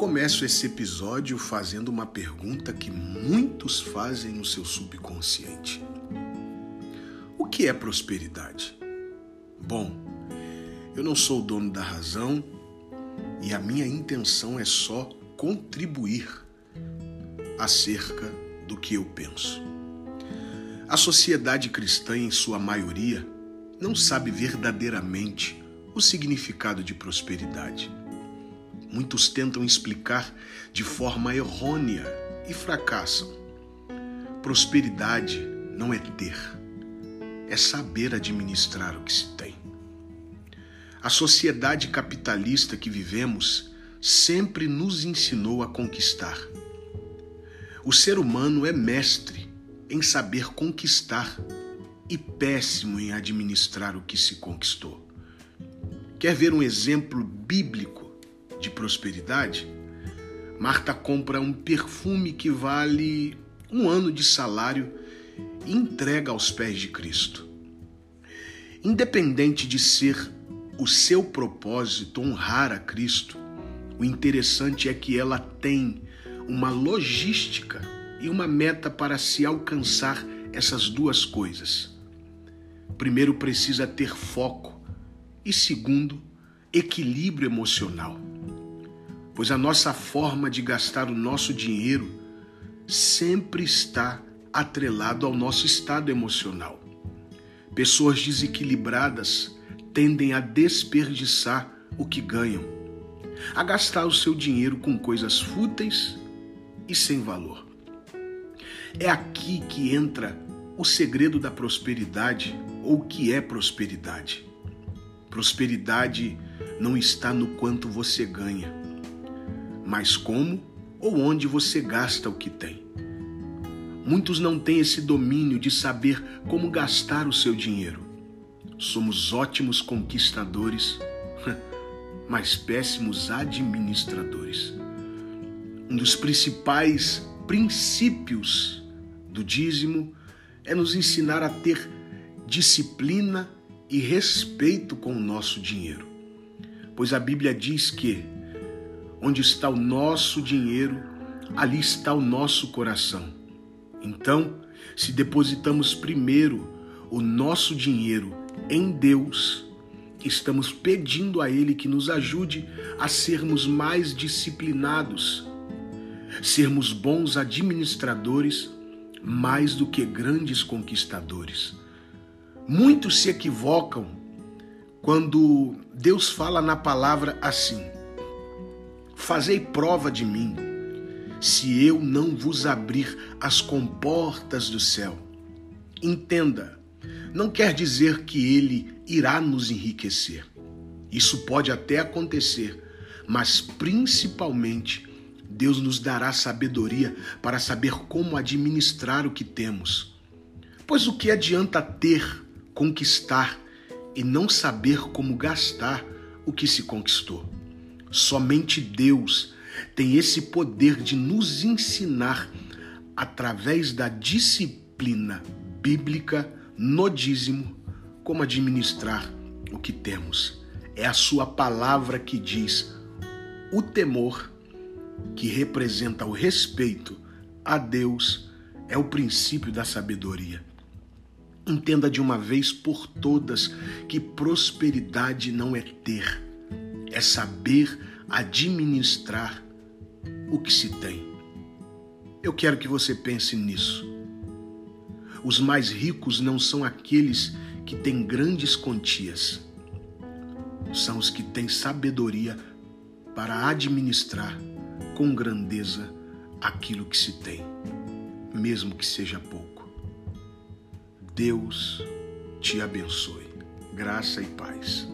começo esse episódio fazendo uma pergunta que muitos fazem no seu subconsciente: O que é prosperidade? Bom, eu não sou o dono da razão e a minha intenção é só contribuir acerca do que eu penso. A sociedade cristã, em sua maioria, não sabe verdadeiramente o significado de prosperidade. Muitos tentam explicar de forma errônea e fracassam. Prosperidade não é ter, é saber administrar o que se tem. A sociedade capitalista que vivemos sempre nos ensinou a conquistar. O ser humano é mestre em saber conquistar e péssimo em administrar o que se conquistou. Quer ver um exemplo bíblico de prosperidade, Marta compra um perfume que vale um ano de salário e entrega aos pés de Cristo. Independente de ser o seu propósito honrar a Cristo, o interessante é que ela tem uma logística e uma meta para se alcançar essas duas coisas. Primeiro, precisa ter foco e, segundo, equilíbrio emocional pois a nossa forma de gastar o nosso dinheiro sempre está atrelado ao nosso estado emocional. Pessoas desequilibradas tendem a desperdiçar o que ganham, a gastar o seu dinheiro com coisas fúteis e sem valor. É aqui que entra o segredo da prosperidade ou o que é prosperidade. Prosperidade não está no quanto você ganha, mas como ou onde você gasta o que tem. Muitos não têm esse domínio de saber como gastar o seu dinheiro. Somos ótimos conquistadores, mas péssimos administradores. Um dos principais princípios do dízimo é nos ensinar a ter disciplina e respeito com o nosso dinheiro. Pois a Bíblia diz que Onde está o nosso dinheiro, ali está o nosso coração. Então, se depositamos primeiro o nosso dinheiro em Deus, estamos pedindo a Ele que nos ajude a sermos mais disciplinados, sermos bons administradores mais do que grandes conquistadores. Muitos se equivocam quando Deus fala na palavra assim: Fazei prova de mim, se eu não vos abrir as comportas do céu. Entenda, não quer dizer que ele irá nos enriquecer. Isso pode até acontecer, mas principalmente Deus nos dará sabedoria para saber como administrar o que temos. Pois o que adianta ter, conquistar e não saber como gastar o que se conquistou? Somente Deus tem esse poder de nos ensinar através da disciplina bíblica no dízimo como administrar o que temos. É a sua palavra que diz o temor que representa o respeito a Deus é o princípio da sabedoria. Entenda de uma vez por todas que prosperidade não é ter é saber administrar o que se tem. Eu quero que você pense nisso. Os mais ricos não são aqueles que têm grandes quantias, são os que têm sabedoria para administrar com grandeza aquilo que se tem, mesmo que seja pouco. Deus te abençoe. Graça e paz.